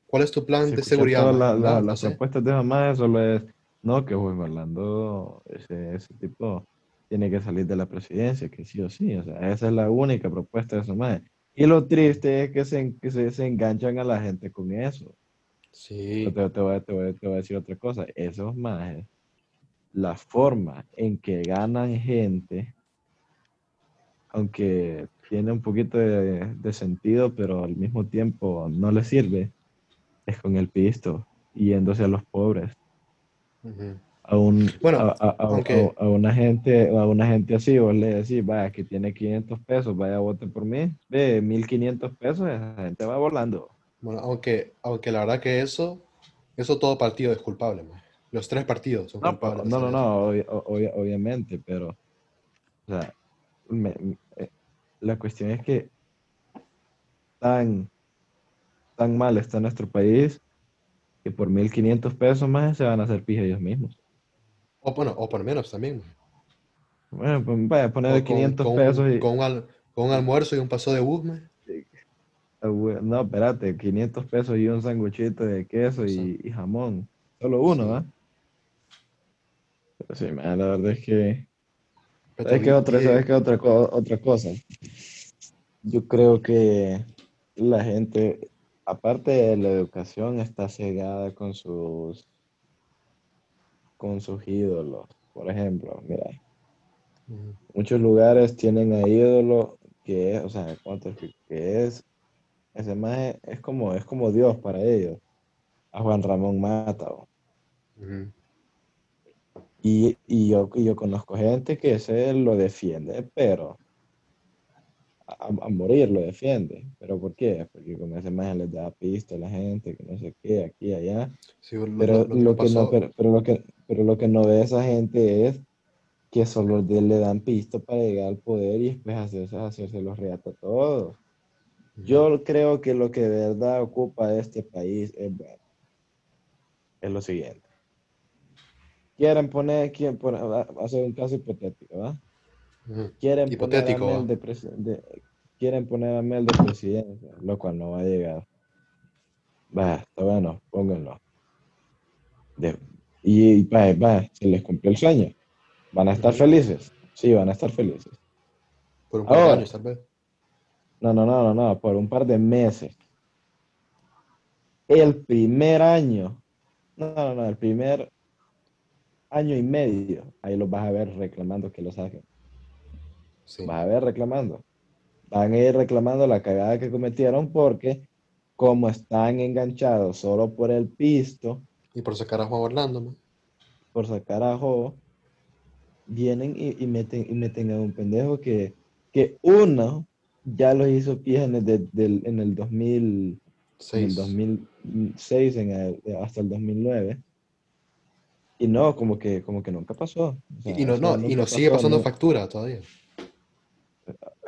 ¿Cuál es tu plan de seguridad? La, las propuestas de mamá solo es, no, que Juan Orlando, ese, ese tipo tiene que salir de la presidencia, que sí o sí, o sea, esa es la única propuesta de su madre. Y lo triste es que se, que se, enganchan a la gente con eso. Sí. Te, te, voy, te, voy, te, voy, a decir otra cosa, esos más, la forma en que ganan gente, aunque tiene un poquito de, de sentido, pero al mismo tiempo no le sirve, es con el pisto, yéndose a los pobres a un bueno, a, una gente a una gente así vos le decís vaya que tiene 500 pesos vaya vote por mí ve 1500 pesos esa gente va volando. Bueno aunque aunque la verdad que eso eso todo partido es culpable los tres partidos son no, culpables no no no obviamente pero o sea eh, la cuestión es que tan tan mal está nuestro país que por 1500 pesos más se van a hacer pija ellos mismos o bueno, o por menos también. Bueno, pues vaya a poner 500 pesos. y... con, un con, un almuerzo y un paso de bus, ah, No, espérate, 500 pesos y un sanguchito de queso y, jamón. Solo uno. Pero sí, la verdad es que... ¿Sabes qué otra, ¿sabes qué otra, otra cosa? Yo creo que la gente, aparte de la educación, está cegada con sus con sus ídolos. Por ejemplo, mira, muchos lugares tienen a ídolos que es, o sea, ¿cuánto que, es? Ese más es como, es como Dios para ellos. A Juan Ramón Mata. y, yo, yo conozco gente que ese lo defiende, pero a, morir lo defiende. ¿Pero por qué? Porque con ese más les da pista a la gente, que no sé qué, aquí, allá. pero, lo, que, no, pero, lo que, pero lo que no ve esa gente es que solo le dan pista para llegar al poder y después hacerse, hacerse los reata a todos. Yo creo que lo que de verdad ocupa este país es, es lo siguiente. Quieren poner, quieren poner, hacer un caso hipotético, ¿va? Quieren Hipotético. Poner a Mel de, quieren poner a Mel de presidencia, lo cual no va a llegar. Va, está bueno, pónganlo. y va, va, se les cumplió el sueño. ¿Van a estar felices? Sí, van a estar felices. Por un par de años, tal vez. No, no, no, no, no, por un par de meses. El primer año, no, no, no, el primer año y medio, ahí los vas a ver reclamando que lo saquen. Vas a ver reclamando. Van a ir reclamando la cagada que cometieron porque como están enganchados solo por el pisto. Y por sacar a Juan Orlando. Por sacar a Juan, vienen y, meten, y meten a un pendejo que, que uno ya lo hizo pies en el, en el 2006, 2006 hasta el 2009 y no, como que, como que nunca pasó. y no, no, y nos sigue pasando factura todavía.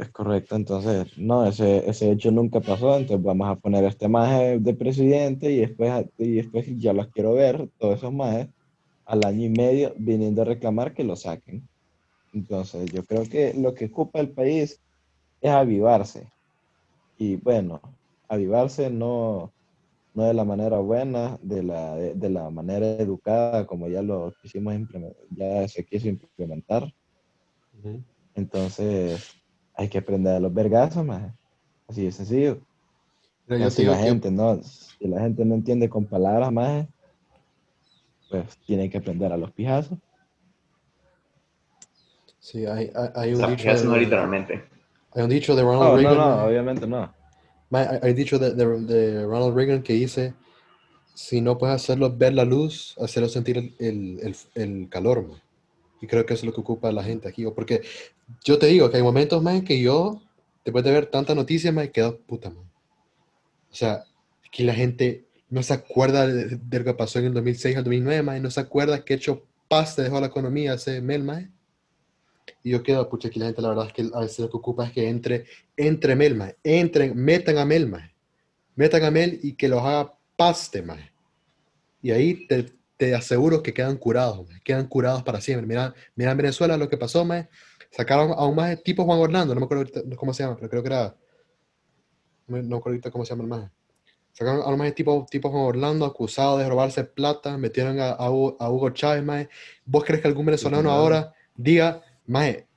Es correcto, entonces, no, ese, ese hecho nunca pasó, entonces vamos a poner este maje de presidente y después, y después ya los quiero ver, todos esos majes, al año y medio viniendo a reclamar que lo saquen. Entonces, yo creo que lo que ocupa el país es avivarse. Y bueno, avivarse no, no de la manera buena, de la, de, de la manera educada, como ya lo quisimos implementar, ya se quiso implementar. Entonces, hay que aprender a los vergazos, más. Así de sencillo. Pero yo si la que- gente no, si la gente no entiende con palabras más, pues tiene que aprender a los pijazos. sí, hay, hay, hay O un sea, dicho fíjate, no de, literalmente. hay un dicho de Ronald No, no, Reagan. no, mae. obviamente no. Hay, dicho de, de- de Ronald Reagan que dice, si no puedes hacerlo ver la luz, hacerlo sentir el, el, el, el calor. Y creo que eso es lo que ocupa la gente aquí. Porque yo te digo que hay momentos más que yo, después de ver tanta noticia, me quedo puta, man. O sea, aquí la gente no se acuerda de, de lo que pasó en el 2006 al 2009, mae, no se acuerda que hecho pasta dejó la economía ese mel, mae. Y yo quedo, pucha, aquí la gente la verdad es que a veces lo que ocupa es que entre, entre Mel, mae. Entren, metan a Mel, mae. Metan a Mel y que los haga paste, mae. Y ahí te, te aseguro que quedan curados, mae. Quedan curados para siempre. Mira, mira en Venezuela lo que pasó, mae. Sacaron a un mae tipo Juan Orlando, no me acuerdo ahorita cómo se llama, pero creo que era... No me acuerdo ahorita cómo se llama el mae. Sacaron a un mae tipo, tipo Juan Orlando acusado de robarse plata, metieron a, a Hugo, a Hugo Chávez, mae. ¿Vos crees que algún venezolano claro. ahora diga, mae,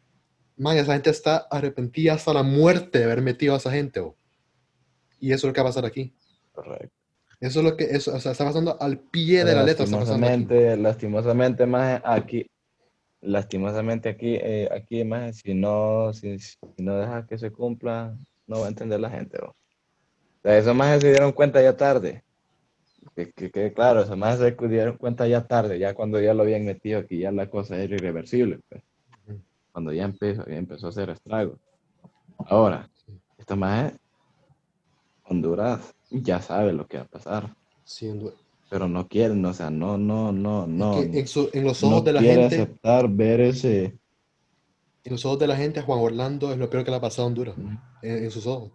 mae, esa gente está arrepentida hasta la muerte de haber metido a esa gente, bo"? Y eso es lo que va a pasar aquí. Correcto. Eso es lo que, eso, o sea, está pasando al pie de la letra. Pasando aquí. lastimosamente, lastimosamente más aquí, lastimosamente aquí, eh, aquí más si no, si, si no dejas que se cumpla, no va a entender la gente. O sea, esos más se dieron cuenta ya tarde. Que, que, que claro, esos más se dieron cuenta ya tarde, ya cuando ya lo habían metido aquí, ya la cosa era irreversible. pues. Cuando ya empezó, ya empezó a hacer estragos. Ahora, esto más Honduras ya sabe lo que va a pasar, Sin duda. pero no quieren, o sea, no, no, no, no. Es que en, su- en los no ojos de la gente, aceptar ver ese. en los ojos de la gente, Juan Orlando es lo peor que le ha pasado a Honduras. En, en sus ojos.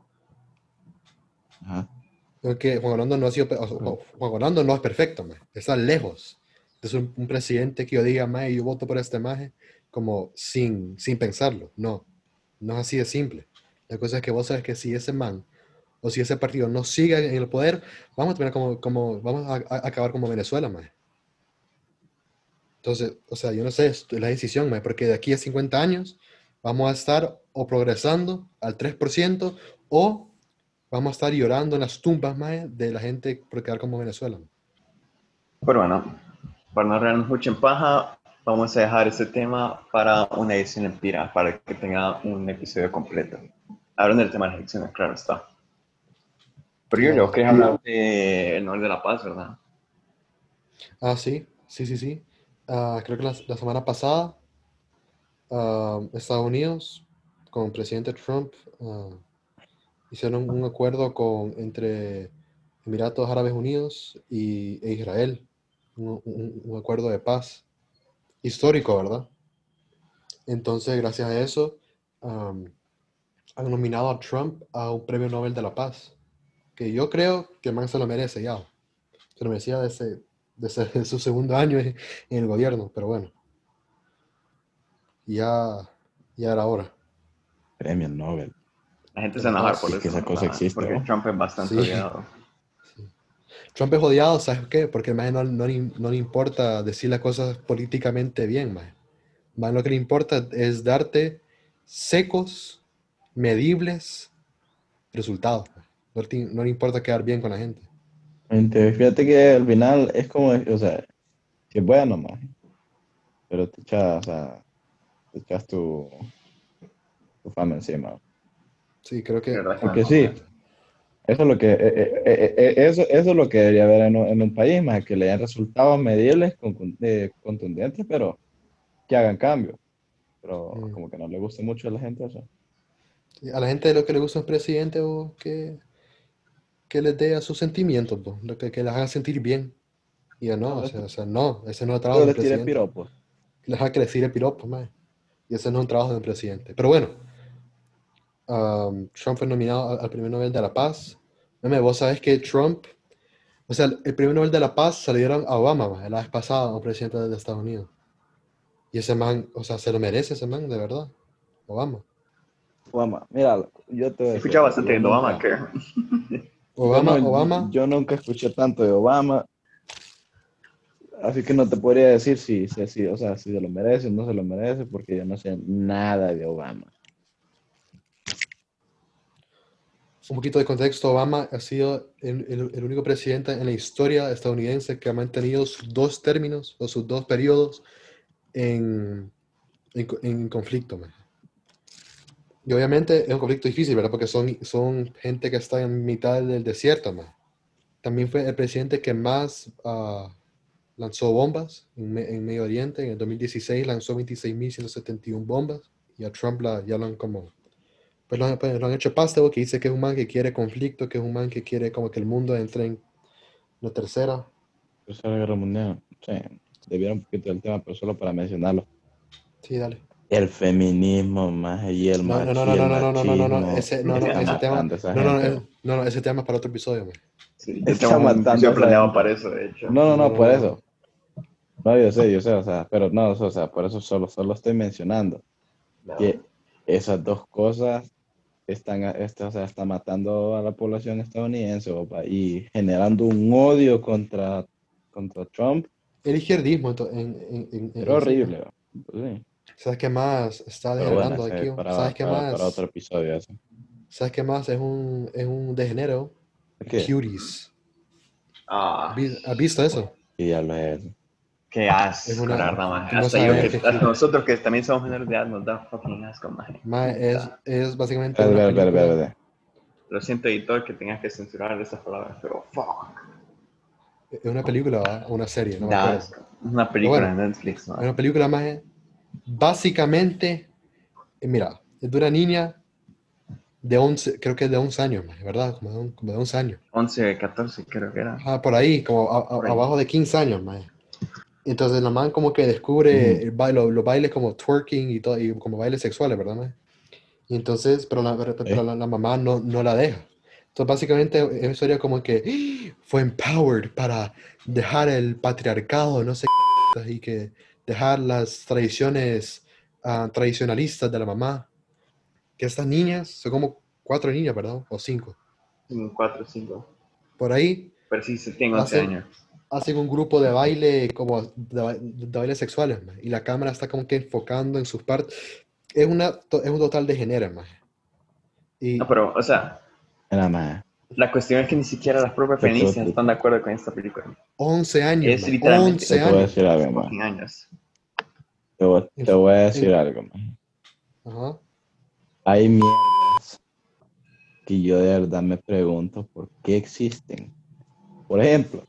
Ajá. Porque Juan Orlando no ha sido, pe- o sea, Juan Orlando no es perfecto, man. Está lejos ser un, un presidente que yo diga, más yo voto por este maje, como sin, sin pensarlo. No, no es así de simple. La cosa es que vos sabes que si ese man o si ese partido no sigue en el poder, vamos a terminar como, como vamos a, a acabar como Venezuela, man. Entonces, o sea, yo no sé, es la decisión, man, porque de aquí a 50 años vamos a estar o progresando al 3% o vamos a estar llorando en las tumbas mae, de la gente por quedar como Venezuela. Pero bueno, para no arreglarnos mucho en paja, vamos a dejar este tema para una edición en Pira, para que tenga un episodio completo. Hablando del tema de las elecciones, claro está. Pero yo, yo quería hablar del Nobel de la Paz, ¿verdad? Ah, sí, sí, sí, sí. Ah, creo que la, la semana pasada ah, Estados Unidos con el presidente Trump ah, hicieron un acuerdo con, entre Emiratos Árabes Unidos y, e Israel, un, un- un acuerdo de paz histórico, ¿verdad? Entonces, gracias a eso, han nominado a Trump a un premio Nobel de la Paz, que yo creo que el man se lo merece ya. Se lo merecía desde, desde <laughs> su segundo año en, el gobierno, pero bueno. Ya, ya era hora. Premio Nobel. La gente se enoja por Sí, eso. que esa cosa ¿verdad? existe, Porque ¿no? Trump es bastante Sí. odiado. Trump es odiado, ¿sabes qué? Porque más no, no, le- no le importa decir las cosas políticamente bien, más. Más lo que le importa es darte secos, medibles resultados. maje. No, te- no le importa quedar bien con la gente. Fíjate que al final es como, o sea, si es bueno, más. Pero te echas, o sea, te echas tu, tu fama encima. Sí, creo que... Porque sí, eso es lo que, eh, eh, eh, eh, eso, eso es lo que debería haber en un, en un país, más que le den resultados medibles, con- eh, contundentes, pero que hagan cambios. Pero como que no le gusta mucho a la gente eso. A la gente lo que le gusta un presidente o que, que les dé a sus sentimientos, po, lo que, que les haga sentir bien. Y ya no, o sea, o sea, no, ese no es el trabajo Todo de le un tire presidente. piropos. Les haga que les tire piropos, mae. Y ese no es un trabajo de un presidente. Pero bueno, um, Trump fue nominado al, al Premio Nobel de la Paz. Meme, vos sabés que Trump, o sea, el Premio Nobel de la Paz se le dieron a Obama, mae, la vez pasada, a un presidente de Estados Unidos. Y ese man, o sea, se lo merece ese man, de verdad. Obama. Obama, mira, yo te voy a He decir, escuchado bastante yo de nunca- Obamacare. <laughs> Obama, yo, no- Obama, yo nunca escuché tanto de Obama. Así que no te podría decir si, si, si, o sea, si se lo merece o no se lo merece, porque yo no sé nada de Obama. un poquito de contexto, Obama ha sido el, el- el único presidente en la historia estadounidense que ha mantenido sus dos términos o sus dos periodos en, en, co- en conflicto. man. Y obviamente es un conflicto difícil, ¿verdad? Porque son, son gente que está en mitad del desierto. man. También fue el presidente que más ah, lanzó bombas en, en Medio Oriente. En el 2016 lanzó 26.171 bombas y a Trump la, ya lo han como pues lo, pues lo han hecho pasto, que dice que es un man que quiere conflicto, que es un man que quiere como que el mundo entre en la tercera. Tercera Guerra Mundial. Sí, debieron un poquito del tema, pero solo para mencionarlo. Sí, dale. El feminismo más y el No, no, no, no, el no, no, no, no, no, no, machismo ese, no, no, ese tema, no, no, no, eh, no, no, ese tema es para otro episodio, man. Sí, a esa planeado para eso, de hecho. No, no, no, No, por no. eso. No, yo sé, yo sé, o sea, pero no, o sea, por eso solo, solo estoy mencionando No. que esas dos cosas están, este, o sea, están matando a la población estadounidense opa, y generando un odio contra, contra Trump, El izquierdismo en, en, en, en- pero horrible. Pues sí. ¿Sabes qué más está bueno, degenerando ese aquí? es para, ¿Sabes qué para- más? para otro episodio eso. ¿Sabes qué más? Es un, es un degenero. ¿Qué? Cuties. Ah, ¿Has visto eso? ¿Qué diablo es eso? qué asco, Es una- verdad, no Hasta yo que, <laughs> nosotros que también somos menores de edad nos da fucking asco, man. Ma, es, es básicamente una película- espera, espera. Lo siento, editor, que tengas que censurar esas palabras, pero fuck. es una película o una serie, no me. Es una película bueno, de Netflix. Es una película más. Básicamente, eh, mira, es de una niña de 11, creo que es de 11 años, ¿verdad? Como de, un- como de 11 años. 11, 14 creo que era. Ah, por ahí, como a- a- Por ahí. abajo de 15 años, maje. Entonces la man como que descubre Ujú. el ba- lo- los bailes como twerking y todo, y como bailes sexuales, ¿verdad, maje? Y entonces, pero la, pero- pero Eh. la, la mamá no, no la deja. Entonces básicamente es una historia como que fue empowered para dejar el patriarcado, no sé qué, y que dejar las tradiciones ah, tradicionalistas de la mamá. Que estas niñas, son como cuatro niñas, ¿verdad? O cinco. 4, 5. Por ahí Pero sí, tengo 11 Hace- años. hacen un grupo de baile, como de, ba- de bailes sexuales, y la cámara está como que enfocando en sus partes. Es, una, to- es un total de género, maje. Y No, pero, o sea, Nada más. La cuestión es que ni siquiera las propias feministas están de acuerdo con esta película. 11 años, Es literalmente- 11 Te voy a años. decir algo. Fucking años. Te voy, te voy a decir algo más. Ajá. Hay mierdas que yo de verdad me pregunto por qué existen. Por ejemplo,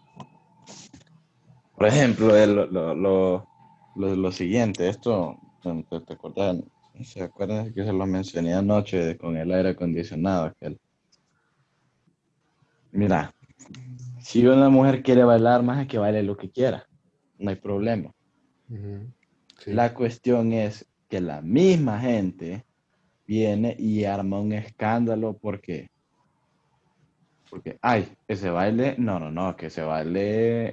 por ejemplo, el- lo, lo, lo, lo- siguiente, esto, ¿te, te acuerdas? ¿Se acuerdan que se lo mencioné anoche con el aire acondicionado? aquel? Mira, si una mujer quiere bailar, más es que baile lo que quiera, no hay problema. Sí. La cuestión es que la misma gente viene y arma un escándalo porque, porque, ay, ese baile, no, no, no, que ese baile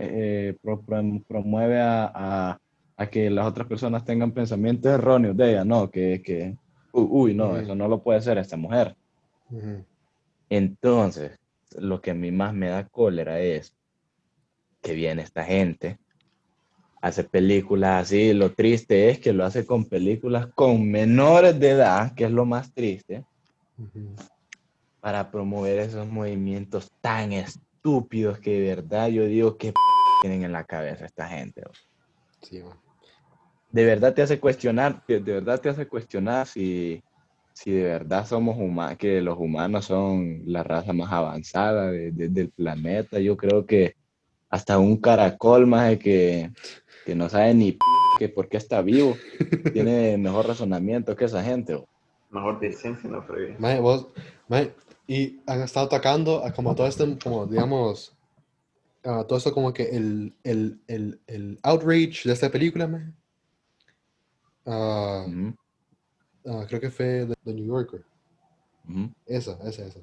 eh, pro- pro- promueve a, a- a que las otras personas tengan pensamientos erróneos de ella, no, que, que uy, uy, no, eso no lo puede hacer esta mujer. Entonces, lo que a mí más me da cólera es que viene esta gente, hace películas así, lo triste es que lo hace con películas con menores de edad, que es lo más triste, para promover esos movimientos tan estúpidos que de verdad yo digo que tienen en la cabeza esta gente. Sí. De verdad te hace cuestionar, de verdad te hace cuestionar si, si de verdad somos humanos, que los humanos son la raza más avanzada de- de- del planeta. Yo creo que hasta un caracol más de que, que no sabe ni p- que por qué está vivo, tiene <laughs> mejor razonamiento que esa gente. bro. Mejor decencia, no, vos, maje, y han estado atacando a como todo esto, como digamos, a todo esto como que el, el, el, el outrage de esta película, maje. Ah, ah, creo que fue de, de New Yorker. ujú. Esa, esa, esa.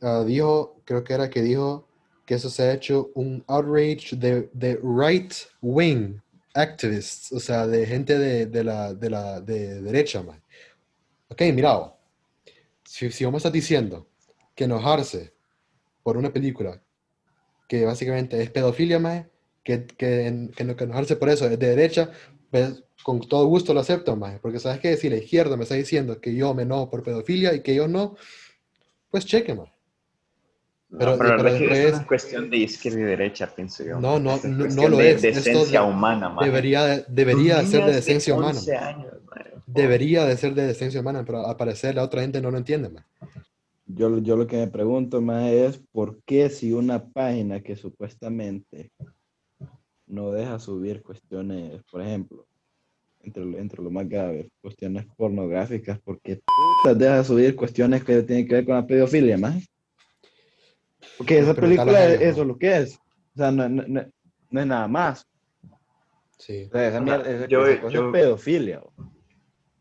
Ah, dijo, creo que era que dijo que eso se ha hecho un outrage de, de right wing activists, o sea, de gente de, de la, de la de derecha, man. Ok, mira, si, si vamos a estar diciendo que enojarse por una película que básicamente es pedofilia, maje, que, que, que enojarse por eso es de derecha, pues, con todo gusto lo acepto, maje, porque sabes que si la izquierda me está diciendo que yo me enojo por pedofilia y que yo no, pues cheque, maje. Pero- No, pero, la pero verdad es que es después- una cuestión de izquierda y derecha, pienso yo. No, no, no- no lo de es. Esto decencia de- humana, maje. Debería, de- debería de ser de decencia humana. 11 maje. años, maje. Debería de ser de decencia humana, pero al parecer la otra gente no lo entiende, maje. Yo, yo lo que me pregunto más es por qué si una página que supuestamente no deja subir cuestiones, por ejemplo, entre, lo- entre lo más grave, cuestiones pornográficas, ¿por qué putas deja subir cuestiones que tienen que ver con la pedofilia, más? Porque esa Pero película es, eso es lo que es. O sea, no, no, no, no es nada más. Sí. O sea, esa, mierda- esa- yo- esa cosa yo- es pedofilia.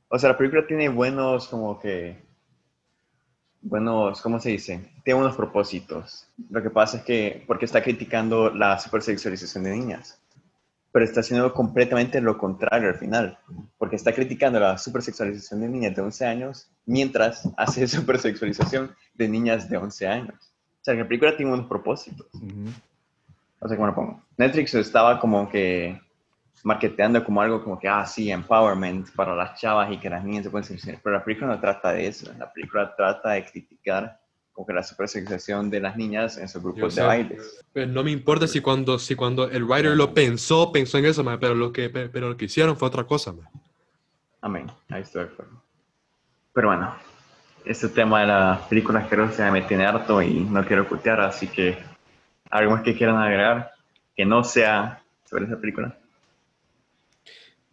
O sea, la película tiene buenos, como que, buenos, ¿cómo se dice? Tiene buenos propósitos. Lo que pasa es que, porque está criticando la supersexualización de niñas, pero está haciendo completamente lo contrario al final, porque está criticando la supersexualización de niñas de 11 años, mientras hace <laughs> supersexualización de niñas de 11 años. O sea, que la película tiene unos propósitos. O sea, ¿cómo lo pongo? Netflix estaba como que marketeando como algo como que, ah, sí, empowerment para las chavas y que las niñas se pueden sexualizar. Pero la película no trata de eso. La película trata de criticar como que la supersexualización de las niñas en sus grupos sé. de bailes. Pues no me importa si cuando, si cuando el writer lo pensó, pensó en eso, maje, pero lo que, pe- pero lo que hicieron fue otra cosa. Amén. Ahí estoy de acuerdo. Pero bueno, este tema de las películas creo que me tiene harto y no quiero putear, así que algo más que quieran agregar que no sea sobre esa película.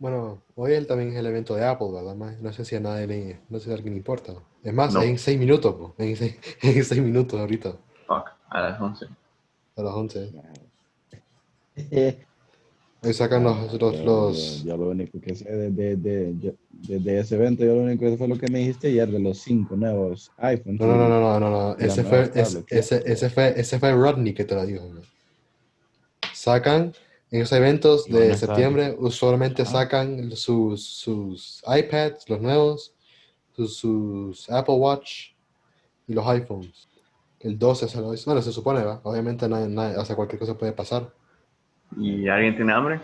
Bueno, hoy él también es el evento de Apple, ¿verdad? No sé si a nadie le, no sé si a alguien le importa. Es más, No. en seis minutos, po, en seis, <laughs> en seis minutos ahorita, Fuck, a las 11. a las 11. Eh, Hoy sacan los, los, yo, los- yo- yo lo único que sé de, de, de, yo- de- de ese evento, yo lo único que fue lo que me dijiste ayer de los cinco nuevos iPhones. No, no, no, no, no, no, Ese fue, nuevas es- tablets, ese, ese fue, ese fue Rodney que te lo dijo. Sacan en esos eventos de septiembre, usualmente Ah. sacan sus, sus iPads, los nuevos, sus, sus Apple Watch y los iPhones. El 12 se lo Bueno, se supone, ¿va? Obviamente, nadie, nadie- o sea, cualquier cosa puede pasar. ¿Y alguien tiene hambre?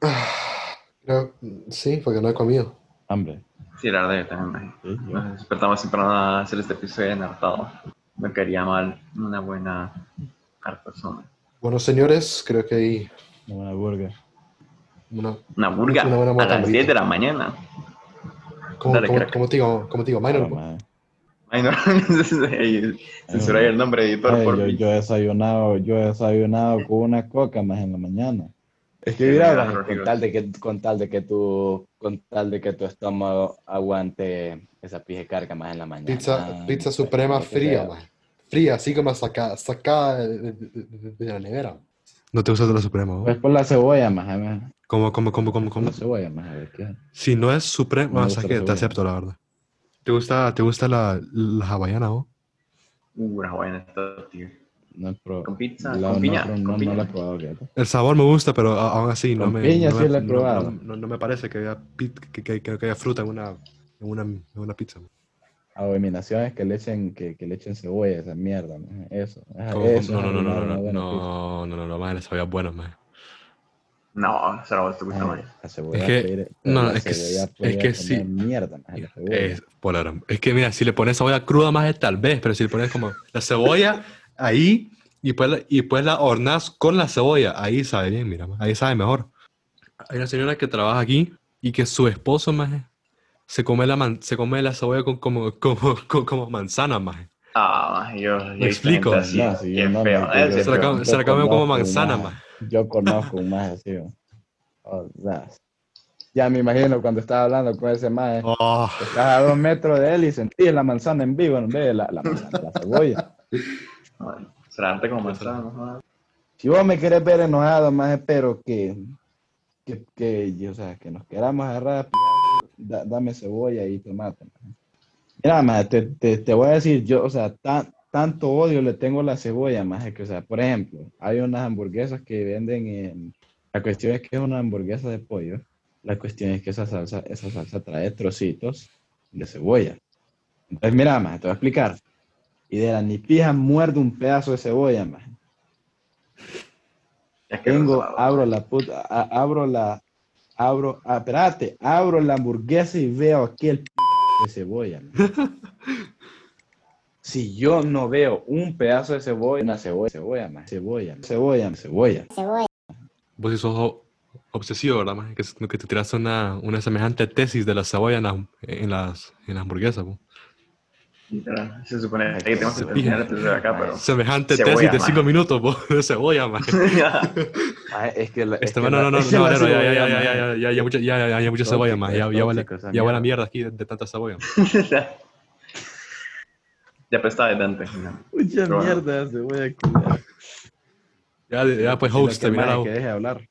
<sighs> Creo, sí, porque no he comido. Hambre. Sí, la verdad, yo también. Sí, yo- Nos despertamos temprano a hacer este episodio enhartado. Me quería mal una buena persona. Bueno, señores, creo que hay Una burger. una... Una burga Una buena a las matambrita. 10 de la mañana. ¿Cómo, Dale, cómo- cómo te digo? ¿Cómo te digo? Minor, no. <laughs> Ey, Censuré el nombre editor Ay, por yo, mí. yo he desayunado, yo he desayunado con una coca más en la mañana. Es que mira, con tal de que con tal de que tu con tal de que tu estómago aguante esa pije carga más en la mañana. Pizza, pizza suprema fría, man. Fría, así como sacada, sacada de, de- de- de la nevera. ¿No te gusta de la suprema? Pues por la cebolla, más, maje. ¿Cómo, cómo, cómo, cómo, cómo? la cebolla, más, a ver qué. Si no es suprema, No sabes que te acepto, la verdad. ¿Te gusta, te gusta la, la hawaiana, vos? Uh, la buena está, tío. No he probado. Con pizza, La- con no, piña, no, con no, piña. no la he probado. El sabor me gusta, pero a- aún así no Con me, piña no, sí me, la he no- probado. no- no me parece que haya, pi- que, que- que- que haya fruta en una, en una, en una pizza. Abominaciones que le echen, que, que le echen cebolla, esa mierda, maje. Eso. Ajá, ¿Cómo- eso no, es no, no, no, no, no, no, no, no, no, man, sabía buenas, man. No, esa la te gusta más. La cebolla que- no, la es que- es que sí. mierda, la cebolla. Es, polar. es que mira, si le pones cebolla cruda más es tal vez, pero si le pones como la cebolla ahí y pues, la- y pues la hornaz con la cebolla, ahí sabe bien, mira, ahí sabe mejor. Hay una señora que trabaja aquí y que su esposo más se come la man- se come la cebolla con, como, <laughs> como, como, como manzana más. Ah, yo, yo visto explico. así, No, sí, qué no, feo. no, yo- Se la, come- se la come como manzana más. más. Yo conozco un más así. ¿no? O sea, ya me imagino cuando estaba hablando con ese más, Oh, estás a dos metros de él y sentís la manzana en vivo en vez de la, la, manzana, la cebolla. Será antes como manzana. Si vos me querés ver enojado, más espero que, que, que, o sea, que nos queramos agarrar, a da- dame cebolla y tomate. Mira, más te, te, te voy a decir, yo, o sea, tan, tanto odio le tengo a la cebolla, más que, o sea, por ejemplo, hay unas hamburguesas que venden en, la cuestión es que es una hamburguesa de pollo, la cuestión es que esa salsa, esa salsa trae trocitos de cebolla. Entonces, mira, más te voy a explicar. Y de la ni pija muerde un pedazo de cebolla, que Tengo, abro la puta, a- abro la, abro, ah, abro la hamburguesa y veo aquel p de cebolla. Si yo no veo un pedazo de cebolla, una cebolla, cebolla, maje, cebolla, cebolla, cebolla. Vos sos obsesivo, ¿verdad? Que, que te tiraste una, una semejante tesis de la cebolla en, la- en las, en las hamburguesas. Literal, Se supone que tenemos que terminar el episodio acá, pero. Semejante Cebolla, tesis de. 5 minutos, po, de cebolla. Ah, es que la, es Este, que no, no, no, no, ya, ya, ya, ya, ya, ya, ya, mucha, ya, ya, ya, mucha cebolla, maje. Ya, ya, esa ya a mierda. mierda aquí de, de tanta cebolla. ya apestaba de Dante. Mucha mierda de cebolla. <laughs> Ya, ya, pues, host, que termina maje, la- que deje de hablar.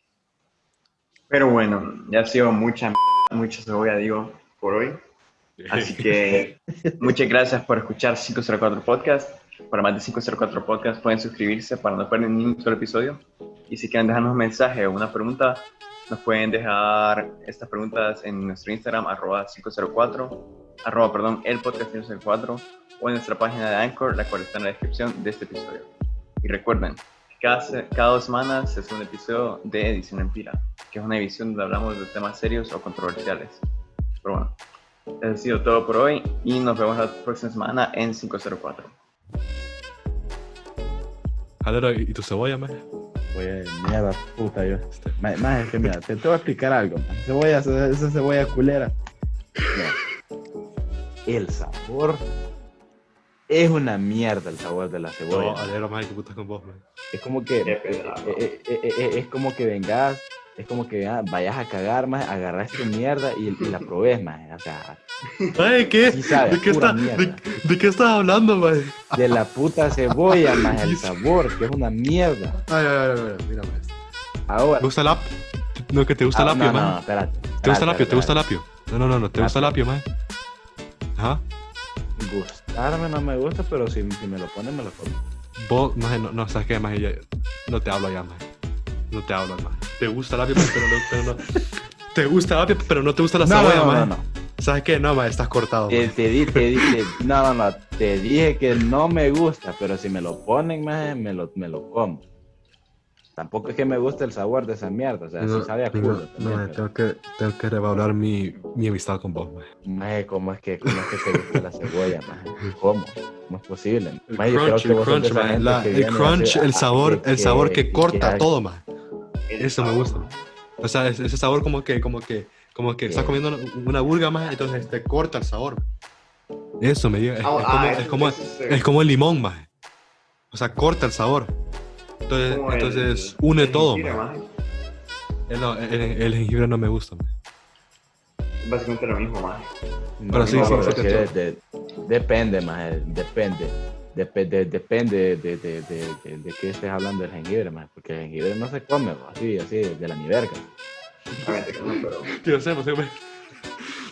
Pero bueno, ya ha sido mucha, mucha cebolla, digo, por hoy. Así que muchas gracias por escuchar 504 Podcast. Para más de 504 Podcast pueden suscribirse para no perder ni un solo episodio. Y si quieren dejarnos un mensaje o una pregunta, nos pueden dejar estas preguntas en nuestro Instagram, arroba 504, arroba, perdón, el podcast 504, o en nuestra página de Anchor, la cual está en la descripción de este episodio. Y recuerden, cada, cada dos semanas se sube un episodio de Edición en Pila, que es una edición donde hablamos de temas serios o controversiales. Pero bueno, eso ha sido todo por hoy y nos vemos la próxima semana en 504. Valero, ¿y tu cebolla, maje? Oye, mierda, puta yo. Este, Más, más es que mira, te, te voy a explicar algo. man. Cebolla, esa cebolla culera. Mira, el sabor es una mierda el sabor de la No, cebolla. Valero, maje, qué putas con vos, maje. es como que eh, eh, eh, eh, es como que vengas, es como que ah, vayas a cagar más, agarras tu mierda y, y la probes más. O sea, Ay, ¿qué? Sí sabe, ¿De qué, está, de, de qué estás hablando, maje? de la puta cebolla más el <laughs> sabor, que es una mierda. Ay, ay, ay, ay, mira, maje. Ahora, ¿Te gusta el apio? No, que te gusta el ah, apio, no, no, maje. no, espérate. ¿Te gusta el apio? ¿Te gusta el apio? No, no, no, no, ¿te gusta el apio, maje? Ajá. Gustarme no me gusta, pero si, si me lo ponen, me lo como. Vos, maje, no, no, ¿sabes qué, maje? Ya- no te hablo ya, maje. No te hablo, maje. ¿Te gusta el apio, pero no, pero no... ¿Te gusta apio, pero no te gusta la No, no, cebolla, no, no, no. ¿Sabes qué? No, maje, estás cortado, Te, maje. te di, te di, te- no, no, no, te dije que no me gusta, pero si me lo ponen, maje, me lo, me lo como. Tampoco es que me guste el sabor de esa mierda, o sea, sí sabe a no, culo no, también, maje, pero- tengo que, tengo que revaluar mi, mi amistad con vos. Maje, ¿cómo es que, cómo es que te gusta la cebolla, maje? ¿Cómo? ¿Cómo es posible? El crunch, el crunch, La- el crunch, sabor, que- el sabor que corta todo, maje. Eso me gusta. O sea, es- ese sabor como que, como que, como que estás comiendo una, una burga más, entonces te corta el sabor. Eso me diga. Es, es ah, como, eso- es, como, es, como el limón, más. O sea, corta el sabor. Entonces, como el- entonces une el todo. jengibre. El, no, el, el jengibre no me gusta. Es Básicamente lo mismo. No, Pero sí, no, sí, pero sí, es sí, que sí. de- de- depende, más, depende. Depende, depende de, de, de, de, de qué estés hablando del jengibre, más, porque el jengibre no se come así, así, de la ni verga. Obviamente que no, pero. Yo sé, vos te comes.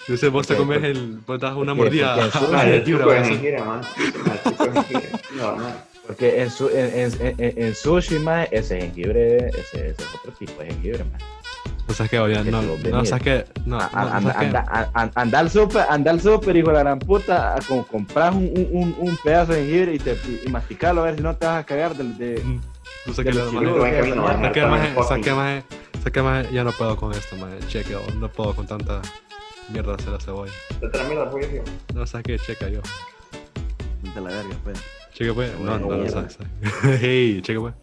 Yo sé, vos te comes el. Vos das una mordida porque en su- al jengibre, jengibre. No, no. Porque en, su, en, en, en, en sushi, más, ese jengibre, ese, ese es otro tipo de jengibre, más. No sabes qué, oye, Que no, lo no venís. sabes qué. No, A- no, a- no anda, sabes qué. anda, a- a- anda al súper, anda al súper, hijo de la gran puta, compras un, un, un, pedazo de jengibre y, te, y masticalo a ver si no te vas a cagar del, de, Mm, No sé qué le que más, saqué más, más, ya no puedo con esto, man. Cheque, oh, no puedo con tanta mierda hacer la cebolla. Te la mierda, pues, tío. No sabes qué, checa yo. De la verga, pues. Cheque pues, no, no, no sabes. hey, cheque pues.